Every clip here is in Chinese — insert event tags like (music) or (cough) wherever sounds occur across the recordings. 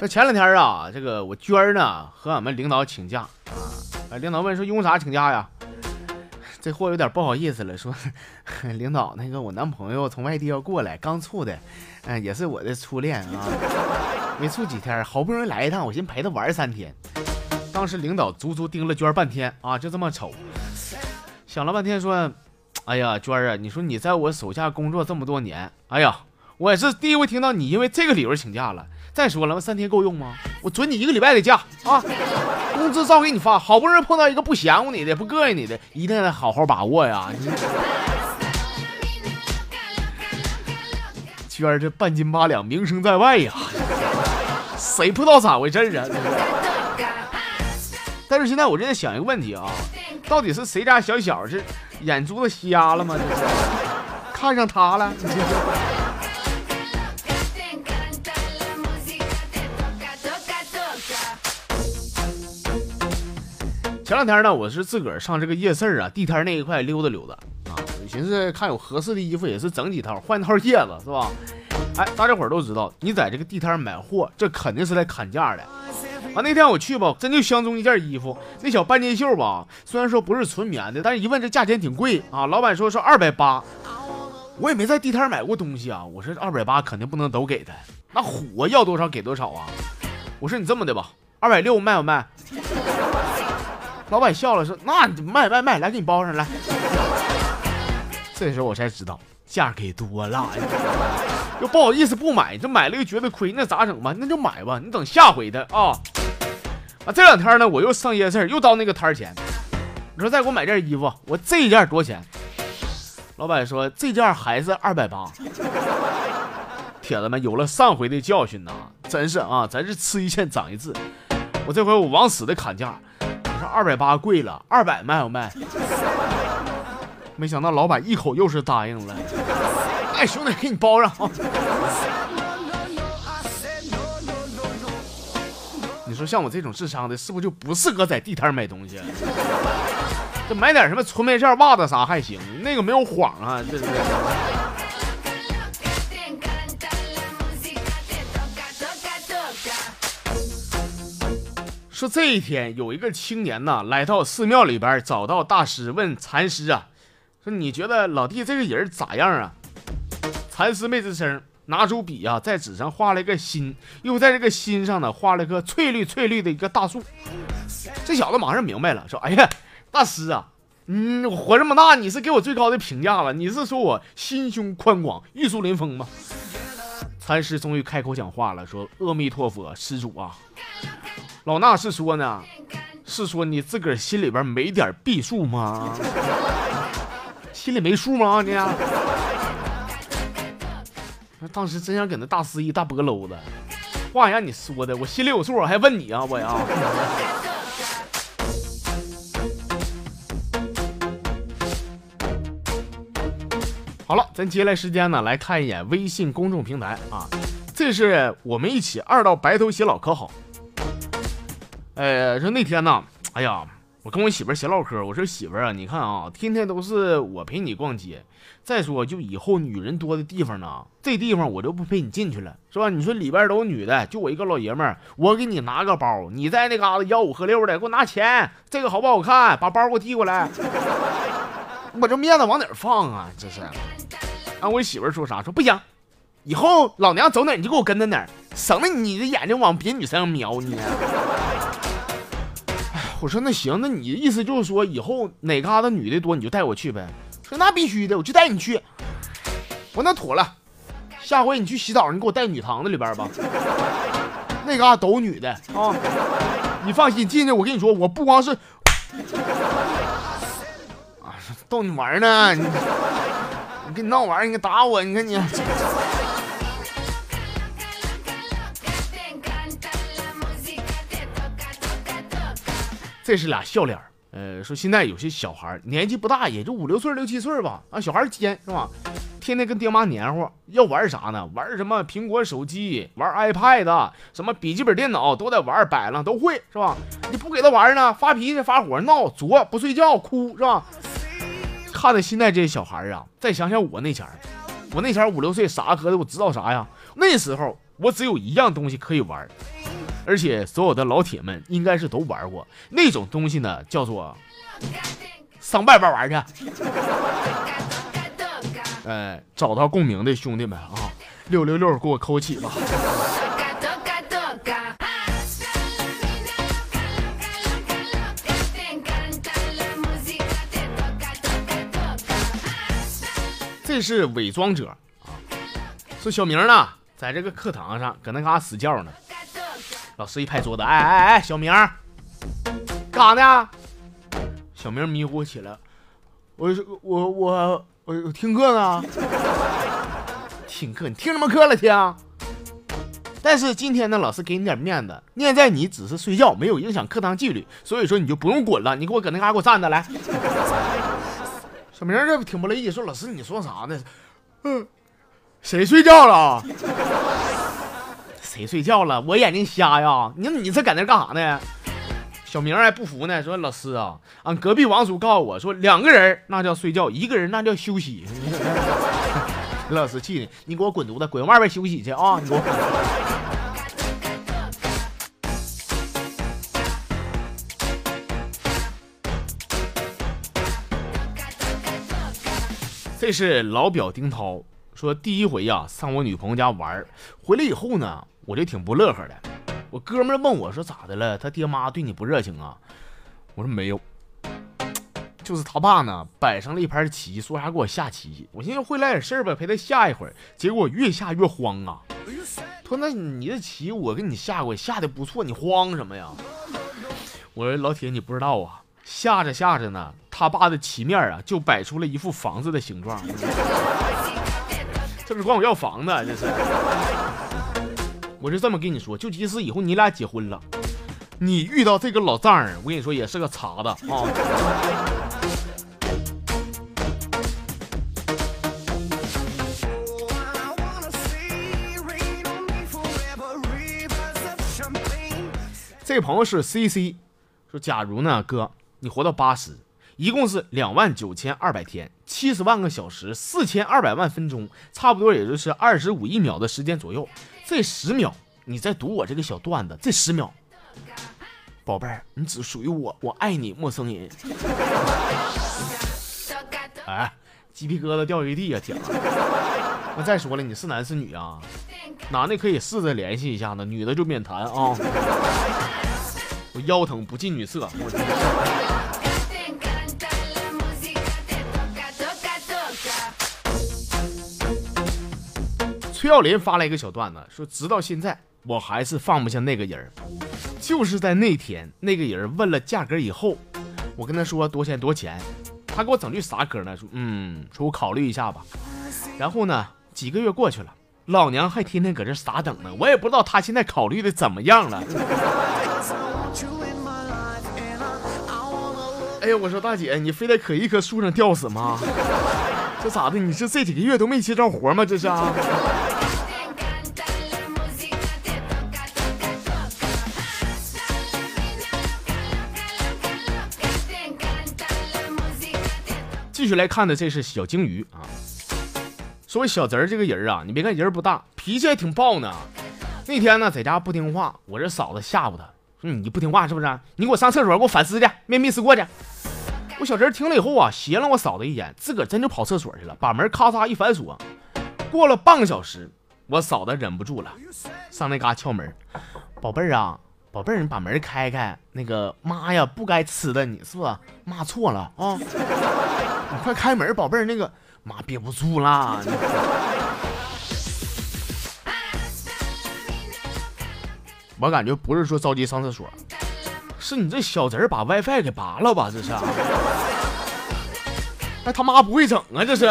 那前两天啊，这个我娟儿呢和俺们领导请假啊，领导问说因为啥请假呀？这货有点不好意思了，说 (laughs) 领导那个我男朋友从外地要过来，刚处的，嗯，也是我的初恋啊，没处几天，好不容易来一趟，我寻陪他玩三天。当时领导足足盯了娟儿半天啊，就这么瞅，想了半天说，哎呀，娟儿啊，你说你在我手下工作这么多年，哎呀，我也是第一回听到你因为这个理由请假了。再说了，三天够用吗？我准你一个礼拜的假啊！工资照给你发。好不容易碰到一个不嫌乎你的、不膈应你的，一定得好好把握呀！你 (laughs) 娟儿这半斤八两，名声在外呀，谁不知道咋回事啊？(laughs) 但是现在我正在想一个问题啊，到底是谁家小小是眼珠子瞎了吗？(laughs) 看上他了？前两天呢，我是自个儿上这个夜市啊，地摊那一块溜达溜达啊，我寻思看有合适的衣服，也是整几套，换套叶子是吧？哎，大家伙都知道，你在这个地摊买货，这肯定是来砍价的。啊，那天我去吧，真就相中一件衣服，那小半截袖吧，虽然说不是纯棉的，但是一问这价钱挺贵啊。老板说是二百八，我也没在地摊买过东西啊，我说二百八肯定不能都给他，那虎啊要多少给多少啊。我说你这么的吧，二百六卖不卖？老板笑了，说：“那你卖卖卖，来给你包上来。”这时候我才知道价给多了，又不好意思不买，这买了又觉得亏，那咋整吧？那就买吧，你等下回的啊。啊，这两天呢，我又上夜市，又到那个摊前，你说再给我买件衣服，我这一件多少钱？老板说这件还是二百八。铁子们有了上回的教训呐，真是啊，咱是吃一堑长一智。我这回我往死的砍价。二百八贵了，二百卖不卖？没想到老板一口又是答应了。哎，兄弟，给你包上啊！你说像我这种智商的，是不是就不适合在地摊买东西？这买点什么纯棉线袜子啥还行，那个没有谎啊，这是。说这一天有一个青年呐，来到寺庙里边，找到大师，问禅师啊，说你觉得老弟这个人咋样啊？禅师没吱声，拿出笔啊，在纸上画了一个心，又在这个心上呢画了个翠绿翠绿的一个大树。这小子马上明白了，说哎呀，大师啊，嗯，活这么大，你是给我最高的评价了，你是说我心胸宽广，玉树临风吗？禅师终于开口讲话了，说阿弥陀佛，施主啊。老衲是说呢，是说你自个儿心里边没点避数吗？心里没数吗你？当时真想给那大师一大波搂子，话让你说的，我心里有数，我还问你啊，我呀。好了，咱接下来时间呢，来看一眼微信公众平台啊，这是我们一起二道白头偕老可好。呃，说那天呢，哎呀，我跟我媳妇儿闲唠嗑，我说媳妇儿啊，你看啊，天天都是我陪你逛街，再说就以后女人多的地方呢，这地方我就不陪你进去了，是吧？你说里边都是女的，就我一个老爷们儿，我给你拿个包，你在那嘎达吆五喝六的，给我拿钱，这个好不好看？把包给我递过来，(laughs) 我这面子往哪放啊？这是，啊，我媳妇儿说啥？说不行，以后老娘走哪你就给我跟在哪儿，省得你的眼睛往别女身上瞄你。我说那行，那你的意思就是说以后哪嘎达女的多你就带我去呗？说那必须的，我就带你去。我那妥了，下回你去洗澡，你给我带女堂子里边吧。那嘎达都女的啊，你放心进去。我跟你说，我不光是 (laughs) 啊逗你玩呢，你你跟你闹玩，你打我，你看你。这是俩笑脸呃，说现在有些小孩年纪不大，也就五六岁、六七岁吧，啊，小孩尖是吧？天天跟爹妈黏糊，要玩啥呢？玩什么苹果手机，玩 iPad，什么笔记本电脑都得玩，摆了都会是吧？你不给他玩呢，发脾气、发火、闹、作、不睡觉、哭是吧？看着现在这些小孩啊，再想想我那前儿，我那前儿五六岁，啥喝的我知道啥呀？那时候我只有一样东西可以玩，而且所有的老铁们应该是都玩过那种东西呢，叫做上外边玩去。哎，找到共鸣的兄弟们啊，六六六，给我扣起吧。这是伪装者啊！说小明呢，在这个课堂上搁那嘎死觉呢。老师一拍桌子，哎哎哎，小明，干啥呢？小明迷糊起来，我我我我听课呢。听课？你听什么课了？听？但是今天呢，老师给你点面子，念在你只是睡觉，没有影响课堂纪律，所以说你就不用滚了，你给我搁那嘎给我站着来。(laughs) 小明这挺不乐意，说：“老师，你说啥呢？嗯，(laughs) 谁睡觉了？谁睡觉了？我眼睛瞎呀？你你这搁那干啥呢？”小明还不服呢，说：“老师啊，俺隔壁王叔告诉我说，两个人那叫睡觉，一个人那叫休息。(laughs) ”老师气的，你给我滚犊子，滚外边休息去啊！你给我。(laughs) 这是老表丁涛说，第一回呀上我女朋友家玩，回来以后呢，我就挺不乐呵的。我哥们问我说咋的了？他爹妈对你不热情啊？我说没有，就是他爸呢摆上了一盘棋，说啥给我下棋。我寻思会来点事儿吧，陪他下一会儿。结果越下越慌啊。他说那你的棋我给你下过，下的不错，你慌什么呀？我说老铁你不知道啊。下着下着呢，他爸的棋面啊，就摆出了一副房子的形状。(laughs) 这是管我要房子，这是。我就这么跟你说，就即使以后你俩结婚了，你遇到这个老丈人，我跟你说也是个茬子啊。(laughs) 这朋友是 C C，说假如呢，哥。你活到八十，一共是两万九千二百天，七十万个小时，四千二百万分钟，差不多也就是二十五亿秒的时间左右。这十秒，你在读我这个小段子。这十秒，宝贝儿，你只属于我，我爱你，陌生人。哎，鸡皮疙瘩掉一地啊，铁子。那再说了，你是男是女啊？男的可以试着联系一下子，女的就免谈啊。(laughs) 我腰疼，不近女色。我崔耀林发来一个小段子，说直到现在我还是放不下那个人就是在那天，那个人问了价格以后，我跟他说多钱多钱，他给我整句啥嗑呢？说嗯，说我考虑一下吧。然后呢，几个月过去了，老娘还天天搁这傻等呢，我也不知道他现在考虑的怎么样了。哎呀，我说大姐，你非得搁一棵树上吊死吗？这咋的？你是这几个月都没接着活吗？这是啊。续来看的，这是小鲸鱼啊。说小侄儿这个人啊，你别看人不大，脾气还挺暴呢。那天呢，在家不听话，我这嫂子吓唬他说。你不听话是不是？你给我上厕所，给我反思去，面壁思过去。我小侄儿听了以后啊，斜了我嫂子一眼，自个儿真就跑厕所去了，把门咔嚓一反锁。过了半个小时，我嫂子忍不住了，上那嘎敲门：“宝贝儿啊，宝贝儿，你把门开开。那个妈呀，不该吃的，你是不是骂错了啊？你快开门，宝贝儿，那个妈憋不住啦。”我感觉不是说着急上厕所，是你这小侄儿把 WiFi 给拔了吧？这是，(laughs) 哎他妈不会整啊？这是。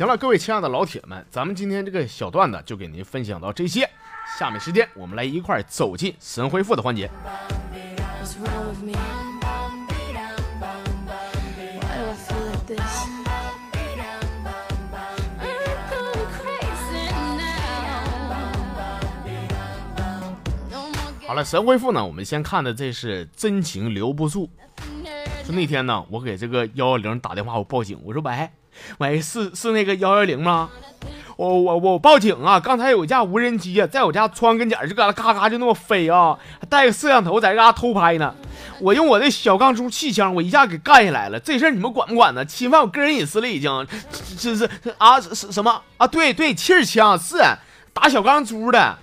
行了，各位亲爱的老铁们，咱们今天这个小段子就给您分享到这些。下面时间，我们来一块走进神回复的环节。好了，神回复呢，我们先看的这是真情留不住。说那天呢，我给这个幺幺零打电话，我报警，我说喂，喂，是是那个幺幺零吗？我我我报警啊！刚才有一架无人机啊，在我家窗跟前就搁那嘎嘎就那么飞啊，带个摄像头在这嘎偷拍呢。我用我的小钢珠气枪，我一下给干下来了。这事儿你们管不管呢？侵犯我个人隐私了，已经。这是啊，什什么啊？对对，气枪是打小钢珠的。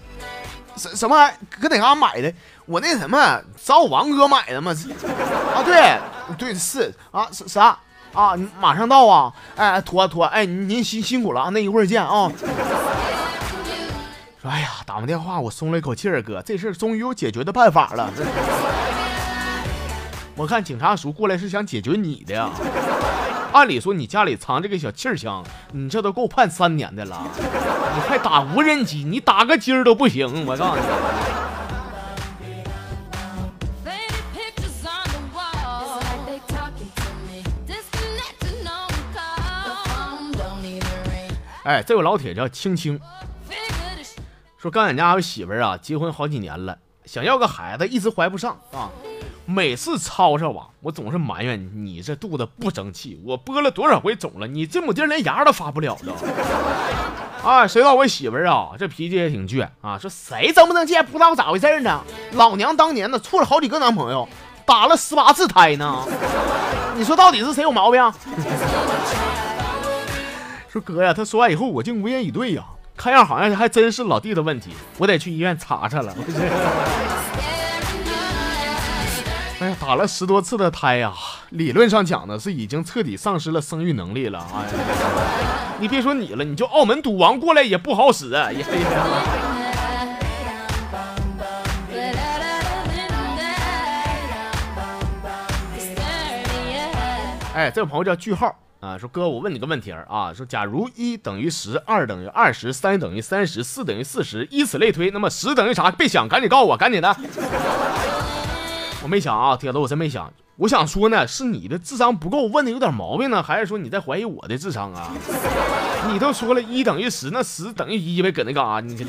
什什么？搁哪嘎买的？我那什么找我王哥买的吗？啊，对对是啊，啥？啊，马上到啊！哎，妥妥，哎，您辛辛苦了啊！那一会儿见啊！说，哎呀，打完电话我松了一口气儿，哥，这事儿终于有解决的办法了。我看警察叔过来是想解决你的呀。按理说你家里藏这个小气儿枪，你这都够判三年的了。你还打无人机，你打个鸡儿都不行，我告诉你。哎，这位老铁叫青青，说刚俺家有媳妇儿啊，结婚好几年了，想要个孩子，一直怀不上啊。每次吵吵啊，我总是埋怨你这肚子不争气，我播了多少回种了，你这亩地连芽都发不了的。(laughs) 啊，谁道我媳妇儿啊，这脾气也挺倔啊。说谁争不争气不知道咋回事呢？老娘当年呢处了好几个男朋友，打了十八次胎呢。(laughs) 你说到底是谁有毛病？哥呀，他说完以后我竟无言以对呀，看样好像还真是老弟的问题，我得去医院查查了。(laughs) 哎呀，打了十多次的胎呀，理论上讲呢是已经彻底丧失了生育能力了。哎呀，你别说你了，你就澳门赌王过来也不好使啊。哎，这位朋友叫句号。啊，说哥，我问你个问题儿啊，说假如一等于十，二等于二十，三等于三十，四等于四十，以此类推，那么十等于啥？别想，赶紧告诉我，赶紧的。我没想啊，铁子，我真没想。我想说呢，是你的智商不够，问的有点毛病呢，还是说你在怀疑我的智商啊？(laughs) 你都说了一等于十，那十等于一呗，搁那干啥？你这。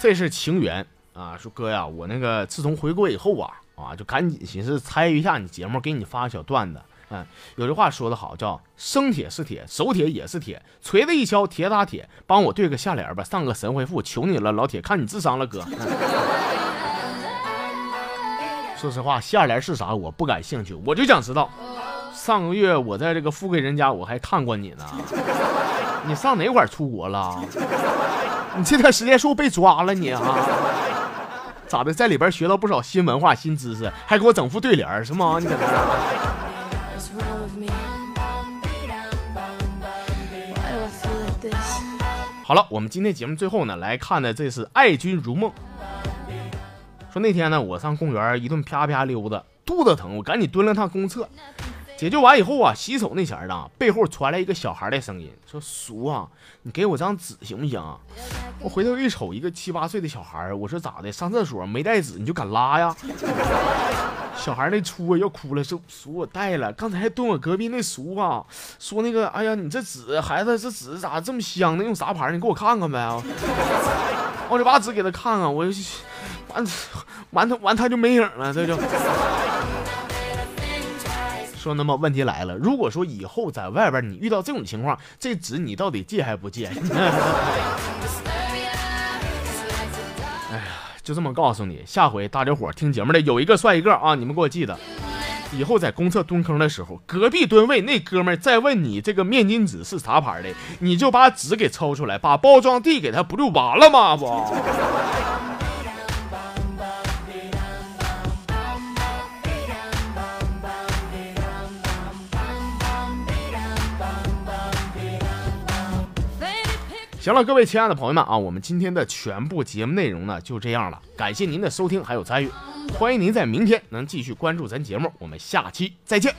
这是情缘啊！说哥呀，我那个自从回国以后啊啊，就赶紧寻思参与一下你节目，给你发个小段子。嗯，有句话说得好，叫生铁是铁，熟铁也是铁，锤子一敲铁打铁。帮我对个下联吧，上个神回复，求你了，老铁，看你智商了，哥。(laughs) 说实话，下联是啥我不感兴趣，我就想知道，上个月我在这个富贵人家我还看过你呢，你上哪块出国了？你这段时间是不是被抓了你啊？(laughs) 咋的，在里边学到不少新文化、新知识，还给我整副对联是吗？你搁那？好了，我们今天节目最后呢，来看的这是爱君如梦。说那天呢，我上公园一顿啪啪溜达，肚子疼，我赶紧蹲了趟公厕。解救完以后啊，洗手那前儿呢，背后传来一个小孩的声音，说：“叔啊，你给我张纸行不行？”我回头一瞅，一个七八岁的小孩我说：“咋的？上厕所没带纸你就敢拉呀？” (laughs) 小孩那出啊要哭了，说：“叔，我带了。刚才蹲我隔壁那叔啊，说那个，哎呀，你这纸，孩子这纸咋这么香呢？用啥牌？你给我看看呗。(laughs) ”我就把纸给他看看，我完完他完他就没影了，这就。说那么问题来了，如果说以后在外边你遇到这种情况，这纸你到底借还不借？(laughs) 哎呀，就这么告诉你，下回大家伙听节目的有一个算一个啊！你们给我记得，以后在公厕蹲坑的时候，隔壁蹲位那哥们儿再问你这个面巾纸是啥牌的，你就把纸给抽出来，把包装递给他，不就完了吗？不。行了，各位亲爱的朋友们啊，我们今天的全部节目内容呢就这样了，感谢您的收听还有参与，欢迎您在明天能继续关注咱节目，我们下期再见。